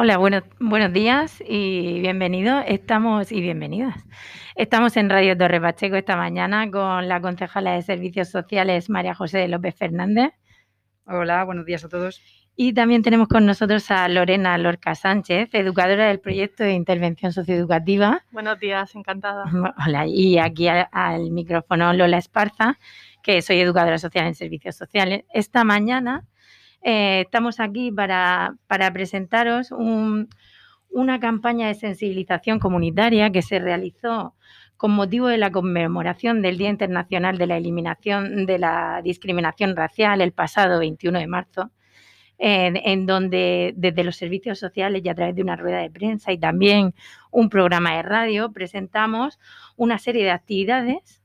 Hola, buenos, buenos días y bienvenidos. Estamos y bienvenidas. Estamos en Radio Torre Pacheco esta mañana con la concejala de Servicios Sociales María José López Fernández. Hola, buenos días a todos. Y también tenemos con nosotros a Lorena Lorca Sánchez, educadora del proyecto de intervención socioeducativa. Buenos días, encantada. Hola, y aquí al, al micrófono Lola Esparza, que soy educadora social en servicios sociales. Esta mañana eh, estamos aquí para, presentaros un- una campaña de sensibilización comunitaria que se realizó con motivo de la conmemoración del Día Internacional de la Eliminación de la Discriminación Racial el pasado 21 de marzo, en donde desde los servicios sociales y a través de una rueda de prensa y también un programa de radio presentamos una serie de actividades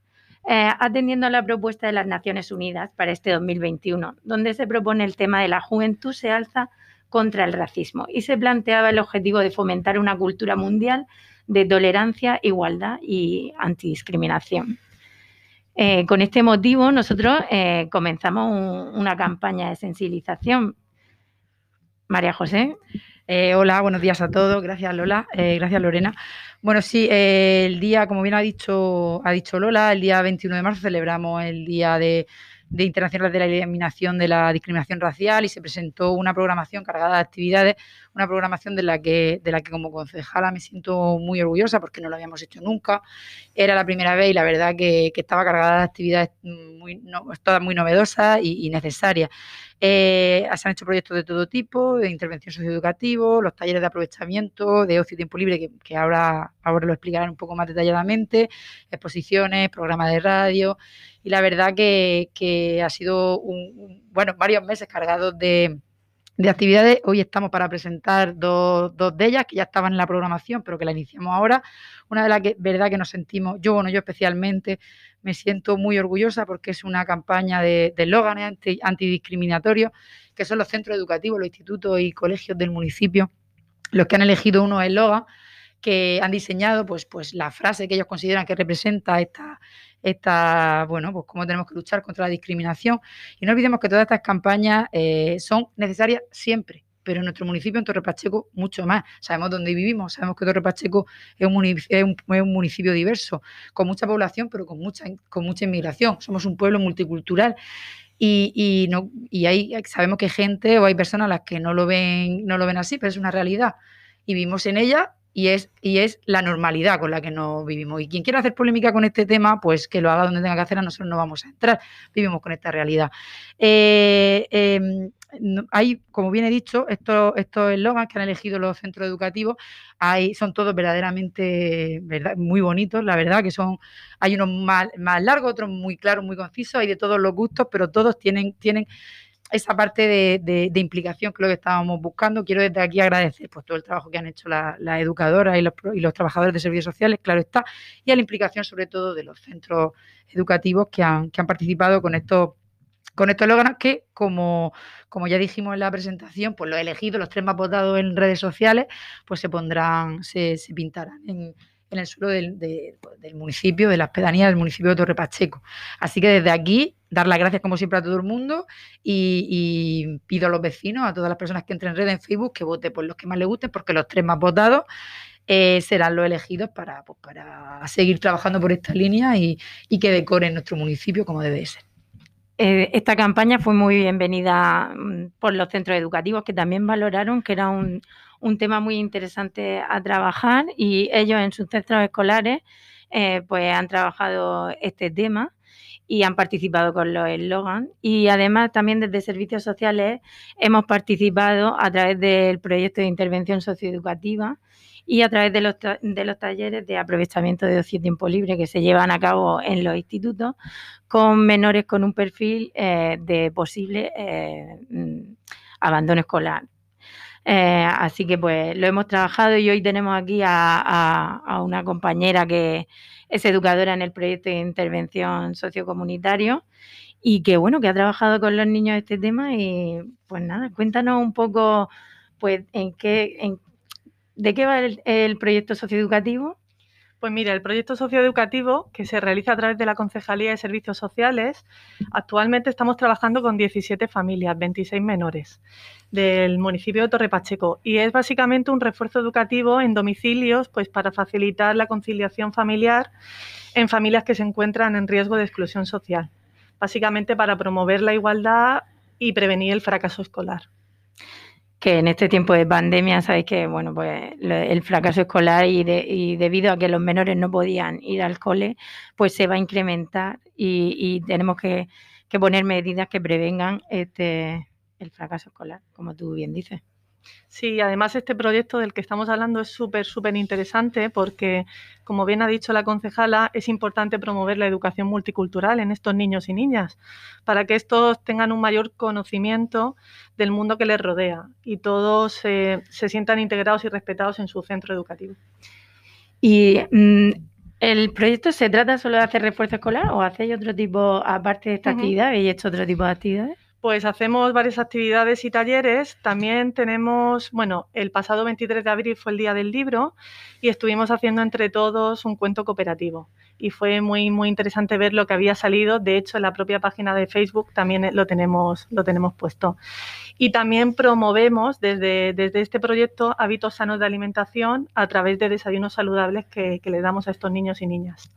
eh, atendiendo a la propuesta de las Naciones Unidas para este 2021, donde se propone el tema de la juventud se alza contra el racismo y se planteaba el objetivo de fomentar una cultura mundial de tolerancia, igualdad y antidiscriminación. Eh, con este motivo, nosotros eh, comenzamos un- una campaña de sensibilización. María José, Eh, hola, buenos días a todos. Gracias, Lola. Eh, gracias, Lorena. Bueno, sí, eh, el día, como bien ha dicho, ha dicho Lola, el día 21 de marzo celebramos el Día de, de Internacional de la Eliminación de la Discriminación Racial y se presentó una programación cargada de actividades, una programación de la que, de la que como concejala me siento muy orgullosa porque no lo habíamos hecho nunca. Era la primera vez y la verdad que, que estaba cargada de actividades muy, no- todas muy novedosas y, y necesarias. Eh, se han hecho proyectos de todo tipo, de intervención socioeducativa, los talleres de aprovechamiento, de ocio y tiempo libre, que, ahora, ahora lo explicarán un poco más detalladamente, exposiciones, programas de radio, y la verdad que, que ha sido un, un- bueno, varios meses cargados de, de actividades. Hoy estamos para presentar dos, dos de ellas que ya estaban en la programación, pero que la iniciamos ahora. Una de las que, verdad, que nos sentimos, yo, bueno, yo especialmente, me siento muy orgullosa porque es una campaña de, eslóganes anti- antidiscriminatorios, que son los centros educativos, los institutos y colegios del municipio, los que han elegido unos eslogans que han diseñado pues, pues la frase que ellos consideran que representa esta, esta, bueno, pues cómo tenemos que luchar contra la discriminación. Y no olvidemos que todas estas campañas eh, son necesarias siempre, pero en nuestro municipio, en Torre Pacheco, mucho más. Sabemos dónde vivimos, sabemos que Torre Pacheco es un, es es un municipio diverso, con mucha población, pero con mucha, con mucha inmigración. Somos un pueblo multicultural. Y, y no, y hay, sabemos que hay gente o hay personas a las que no lo ven, no lo ven así, pero es una realidad. Y vivimos en ella y es, y es la normalidad con la que nos vivimos. Y quien quiera hacer polémica con este tema, pues que lo haga donde tenga que hacer, a nosotros no vamos a entrar. Vivimos con esta realidad. Eh, no- hay, como bien he dicho, estos estos eslogans que han elegido los centros educativos hay, son todos verdaderamente verdad, muy bonitos, la verdad, que son, hay unos más, más largos, otros muy claros, muy concisos, hay de todos los gustos, pero todos tienen, tienen esa parte de, de- implicación que es lo que estábamos buscando. Quiero desde aquí agradecer pues, todo el trabajo que han hecho las la educadoras y los, y los trabajadores de servicios sociales, claro está, y a la implicación sobre todo de los centros educativos que han, que han participado con estos con estos eslóganes que, como, como ya dijimos en la presentación, pues los elegidos, los tres más votados en redes sociales, pues se pondrán, se, se pintarán en, en el suelo del, de- del municipio, de las pedanías del municipio de Torre Pacheco. Así que desde aquí, dar las gracias como siempre a todo el mundo y, pido a los vecinos, a todas las personas que entren en red en Facebook, que voten por los que más les gusten, porque los tres más votados eh, serán los elegidos para, pues, para seguir trabajando por esta línea y, que decoren nuestro municipio como debe de ser. Eh, esta campaña fue muy bienvenida mm, por los centros educativos que también valoraron que era un, un tema muy interesante a trabajar y ellos en sus centros escolares eh, pues han trabajado este tema y han participado con los eslogans y además también desde servicios sociales hemos participado a través del proyecto de intervención socioeducativa y a través de los, de los talleres de aprovechamiento de ocio y tiempo libre que se llevan a cabo en los institutos con menores con un perfil eh, de posible eh, mm, abandono escolar. Eh, así que pues lo hemos trabajado y hoy tenemos aquí a, a- una compañera que es educadora en el proyecto de intervención sociocomunitario y que bueno, que ha trabajado con los niños este tema y pues nada, cuéntanos un poco pues en qué, en, de qué va el proyecto socioeducativo. Pues mira, el proyecto socioeducativo que se realiza a través de la Concejalía de Servicios Sociales, actualmente estamos trabajando con 17 familias, 26 menores del municipio de Torre Pacheco. Y es básicamente un refuerzo educativo en domicilios pues para facilitar la conciliación familiar en familias que se encuentran en riesgo de exclusión social, básicamente para promover la igualdad y prevenir el fracaso escolar que en este tiempo de pandemia, sabéis que bueno, pues el fracaso escolar y, debido a que los menores no podían ir al cole, pues se va a incrementar y, tenemos que, que, poner medidas que prevengan este el fracaso escolar, como tú bien dices. Sí, además este proyecto del que estamos hablando es súper, súper interesante porque, como bien ha dicho la concejala, es importante promover la educación multicultural en estos niños y niñas para que estos tengan un mayor conocimiento del mundo que les rodea y todos se sientan integrados y respetados en su centro educativo. Y mm, ¿El proyecto se trata solo de hacer refuerzo escolar o hacéis otro tipo, aparte de esta actividad, habéis hecho otro tipo de actividades? Pues hacemos varias actividades y talleres. También tenemos, bueno, el pasado 23 de abril fue el día del libro y estuvimos haciendo entre todos un cuento cooperativo. Y fue muy, muy interesante ver lo que había salido. De hecho, en la propia página de Facebook también lo tenemos, lo tenemos puesto. Y también promovemos desde, desde este proyecto hábitos sanos de alimentación a través de desayunos saludables que, que le damos a estos niños y niñas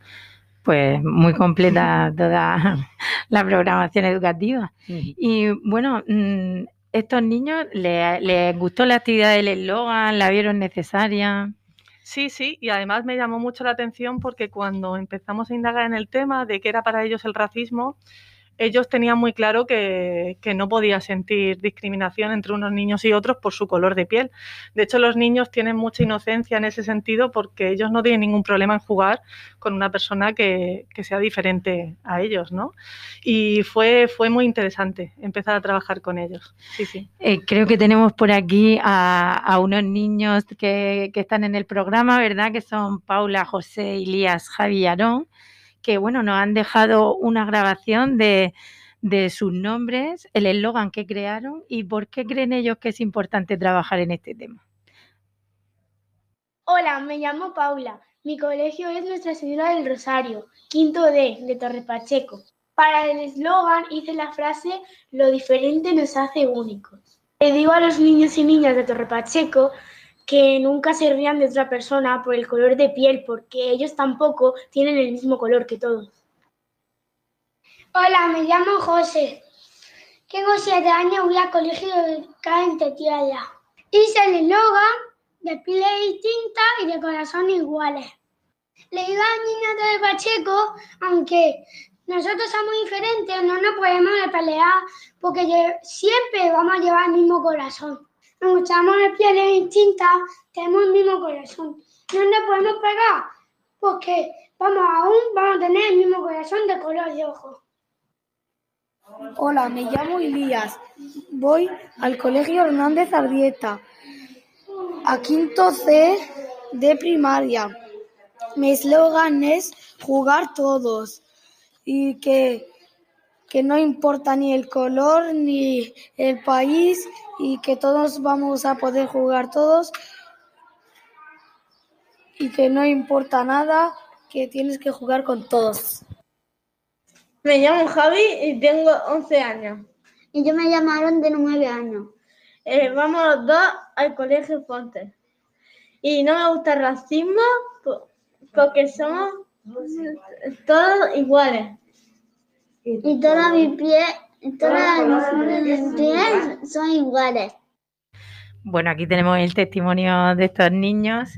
pues muy completa toda la programación educativa. Y bueno, mm, estos niños les, gustó la actividad del eslogan, la vieron necesaria. Sí, sí, y además me llamó mucho la atención porque cuando empezamos a indagar en el tema de qué era para ellos el racismo, ellos tenían muy claro que, no podía sentir discriminación entre unos niños y otros por su color de piel. De hecho, los niños tienen mucha inocencia en ese sentido porque ellos no tienen ningún problema en jugar con una persona que, sea diferente a ellos, ¿no? Y fue, fue muy interesante empezar a trabajar con ellos. Sí, sí. Eh, creo que tenemos por aquí a, unos niños que, que, están en el programa, ¿verdad? Que son Paula, José, Ilías, Javi y Aarón que bueno, nos han dejado una grabación de, sus nombres, el eslogan que crearon y por qué creen ellos que es importante trabajar en este tema. Hola, me llamo Paula. Mi colegio es Nuestra Señora del Rosario, quinto D, de Torre Pacheco. Para el eslogan hice la frase Lo diferente nos hace únicos. Le digo a los niños y niñas de Torre Pacheco que nunca se rían de otra persona por el color de piel, porque ellos tampoco tienen el mismo color que todos. Hola, me llamo José. Tengo siete años, voy al colegio de en Tetiala. Hice el eslogan de piel distinta y de corazón iguales. Le digo a niños de Pacheco, aunque nosotros somos diferentes, no nos podemos pelear porque siempre vamos a llevar el mismo corazón nos gustamos de pieles distintas, tenemos el mismo corazón. No nos podemos pegar porque vamos aún vamos a tener el mismo corazón de color de ojo. Hola, me llamo Elías. Voy al Colegio Hernández Ardieta, a quinto C de primaria. Mi eslogan es jugar todos y que que no importa ni el color ni el país y que todos vamos a poder jugar todos y que no importa nada, que tienes que jugar con todos. Me llamo Javi y tengo 11 años. Y yo me llamaron de 9 años. Eh, vamos los dos al colegio Fonte. Y no me gusta el racismo porque somos todos iguales. Y todas mis pies, todas mis pies son iguales. Bueno, aquí tenemos el testimonio de estos niños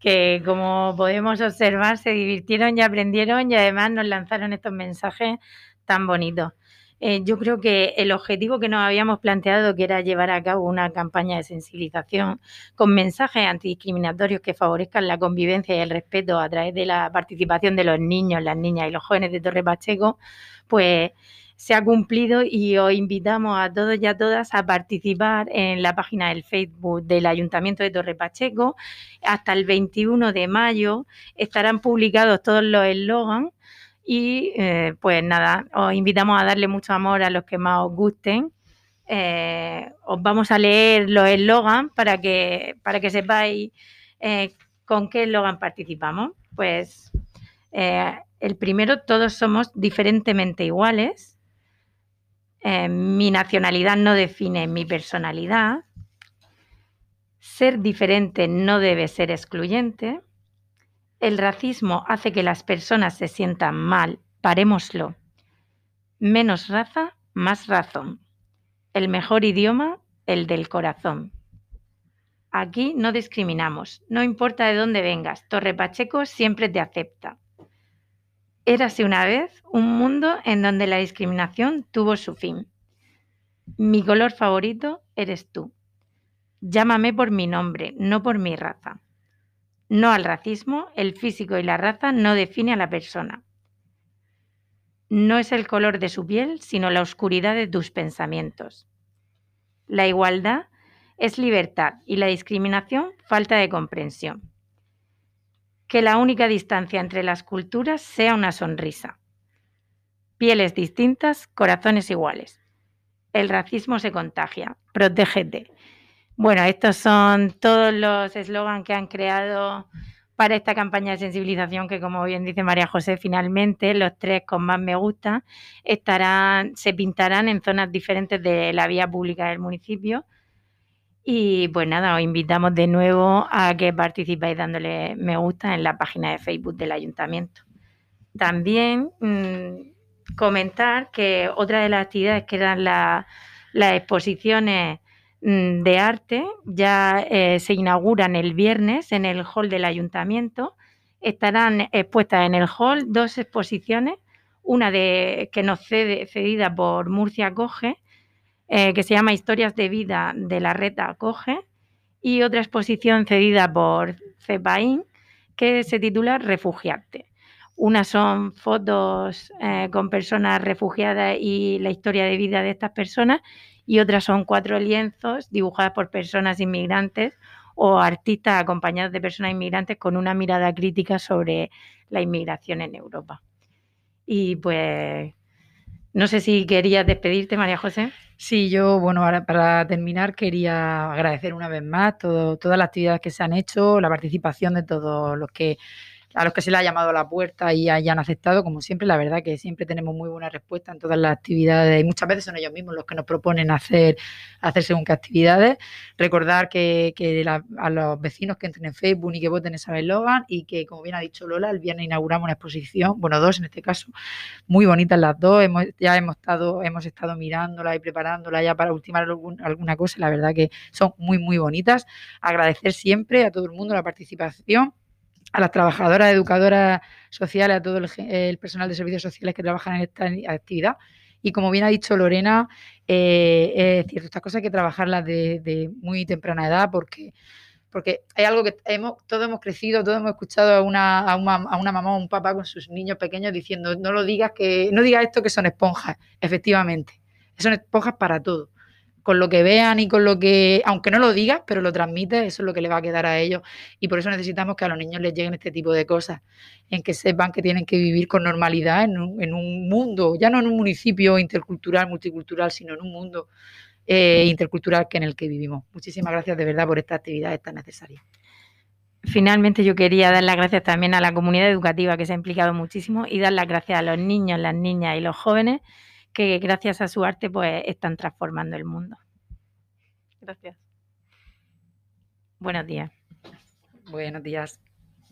que, como podemos observar, se divirtieron y aprendieron y además nos lanzaron estos mensajes tan bonitos. Eh, yo creo que el objetivo que nos habíamos planteado, que era llevar a cabo una campaña de sensibilización con mensajes antidiscriminatorios que favorezcan la convivencia y el respeto a través de la participación de los niños, las niñas y los jóvenes de Torre Pacheco, pues se ha cumplido y os invitamos a todos y a todas a participar en la página del Facebook del Ayuntamiento de Torre Pacheco. Hasta el 21 de mayo estarán publicados todos los eslogans y eh, pues nada, os invitamos a darle mucho amor a los que más os gusten. Eh, os vamos a leer los eslogans para que, para que sepáis eh, con qué eslogan participamos. Pues el primero, todos somos diferentemente iguales. Mi nacionalidad no define mi personalidad. Ser diferente no debe ser excluyente. El racismo hace que las personas se sientan mal. Parémoslo. Menos raza, más razón. El mejor idioma, el del corazón. Aquí no discriminamos, no importa de dónde vengas, Torre Pacheco siempre te acepta. Érase una vez un mundo en donde la discriminación tuvo su fin. Mi color favorito eres tú. Llámame por mi nombre, no por mi raza. No al racismo, el físico y la raza no define a la persona. No es el color de su piel, sino la oscuridad de tus pensamientos. La igualdad es libertad y la discriminación falta de comprensión. Que la única distancia entre las culturas sea una sonrisa. Pieles distintas, corazones iguales. El racismo se contagia. Protégete. Bueno, estos son todos los eslogans que han creado para esta campaña de sensibilización que, como bien dice María José, finalmente los tres con más me gusta estarán, se pintarán en zonas diferentes de la vía pública del municipio. Y pues nada, os invitamos de nuevo a que participéis dándole me gusta en la página de Facebook del ayuntamiento. También mmm, comentar que otra de las actividades que eran las exposiciones Mm, de arte ya eh, se inauguran el viernes en el hall del ayuntamiento. Estarán expuestas en el hall dos exposiciones, una de, que nos cede, cedida por Murcia Coge, eh, que se llama Historias de vida de la Reta Coge, y otra exposición cedida por CEPAIN, que se titula Refugiarte. Una son fotos eh, con personas refugiadas y la historia de vida de estas personas y otras son cuatro lienzos dibujadas por personas inmigrantes o artistas acompañados de personas inmigrantes con una mirada crítica sobre la inmigración en Europa. Y pues no sé si querías despedirte, María José. Sí, yo, bueno, ahora para terminar quería agradecer una vez más todas las actividades que se han hecho, la participación de todos los que a los que se les ha llamado a la puerta y hayan aceptado, como siempre, la verdad que siempre tenemos muy buena respuesta en todas las actividades y muchas veces son ellos mismos los que nos proponen hacer, hacer según qué actividades. Recordar que, a los vecinos que entren en Facebook y que voten esa eslogan y que, como bien ha dicho Lola, el viernes inauguramos una exposición, bueno, dos en este caso, muy bonitas las dos, hemos, ya hemos estado, hemos estado mirándola y preparándola ya para ultimar alguna cosa, la verdad que son muy, muy bonitas. Agradecer siempre a todo el mundo la participación a las trabajadoras, educadoras sociales, a todo el, personal de servicios sociales que trabajan en esta actividad. Y como bien ha dicho Lorena, eh, es cierto, estas cosas hay que trabajarlas de, muy temprana edad porque, porque hay algo que hemos, todos hemos crecido, todos hemos escuchado a una, a, una, a una mamá o un papá con sus niños pequeños diciendo no lo digas que, no digas esto que son esponjas, efectivamente. Son esponjas para todo con lo que vean y con lo que, aunque no lo digas, pero lo transmites, eso es lo que le va a quedar a ellos. Y por eso necesitamos que a los niños les lleguen este tipo de cosas, en que sepan que tienen que vivir con normalidad en un, mundo, ya no en un municipio intercultural, multicultural, sino en un mundo eh, intercultural que en el que vivimos. Muchísimas gracias de verdad por esta actividad tan necesaria. Finalmente yo quería dar las gracias también a la comunidad educativa que se ha implicado muchísimo y dar las gracias a los niños, las niñas y los jóvenes que gracias a su arte pues están transformando el mundo. Gracias. Buenos días. Buenos días.